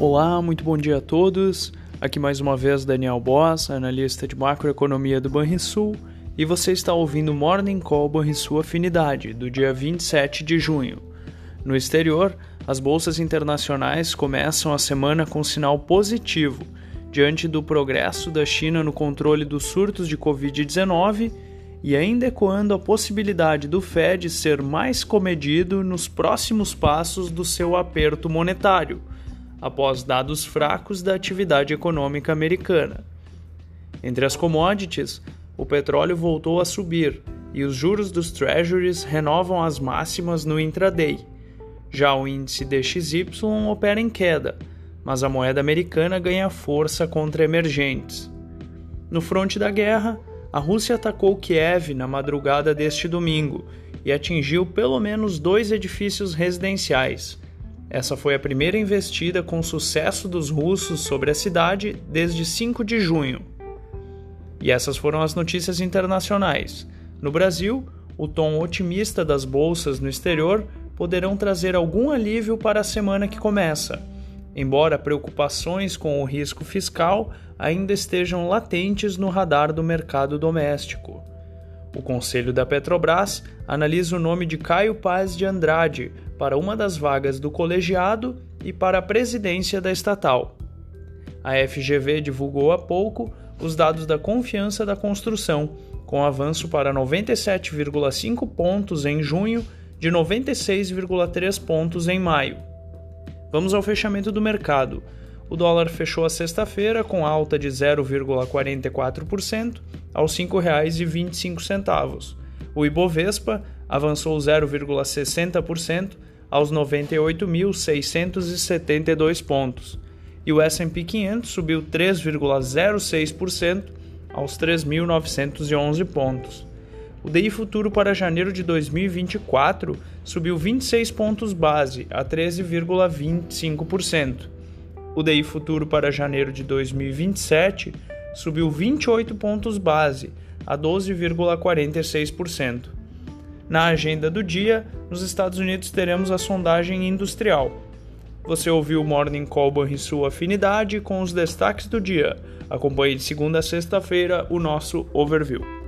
Olá, muito bom dia a todos. Aqui mais uma vez Daniel Boss, analista de macroeconomia do Banrisul, e você está ouvindo Morning Call Banrisul Afinidade, do dia 27 de junho. No exterior, as bolsas internacionais começam a semana com sinal positivo, diante do progresso da China no controle dos surtos de Covid-19 e ainda ecoando a possibilidade do Fed ser mais comedido nos próximos passos do seu aperto monetário após dados fracos da atividade econômica americana. Entre as commodities, o petróleo voltou a subir e os juros dos treasuries renovam as máximas no intraday. Já o índice DXY opera em queda, mas a moeda americana ganha força contra emergentes. No fronte da guerra, a Rússia atacou Kiev na madrugada deste domingo e atingiu pelo menos dois edifícios residenciais, essa foi a primeira investida com sucesso dos russos sobre a cidade desde 5 de junho. E essas foram as notícias internacionais. No Brasil, o tom otimista das bolsas no exterior poderão trazer algum alívio para a semana que começa, embora preocupações com o risco fiscal ainda estejam latentes no radar do mercado doméstico. O Conselho da Petrobras analisa o nome de Caio Paz de Andrade para uma das vagas do colegiado e para a presidência da estatal. A FGV divulgou há pouco os dados da confiança da construção, com avanço para 97,5 pontos em junho, de 96,3 pontos em maio. Vamos ao fechamento do mercado. O dólar fechou a sexta-feira com alta de 0,44% aos R$ 5,25. O Ibovespa avançou 0,60% aos 98.672 pontos. E o S&P 500 subiu 3,06% aos 3.911 pontos. O DI futuro para janeiro de 2024 subiu 26 pontos base a 13,25% o DI futuro para janeiro de 2027 subiu 28 pontos base, a 12,46%. Na agenda do dia, nos Estados Unidos teremos a sondagem industrial. Você ouviu o Morning Call e sua afinidade com os destaques do dia. Acompanhe de segunda a sexta-feira o nosso overview.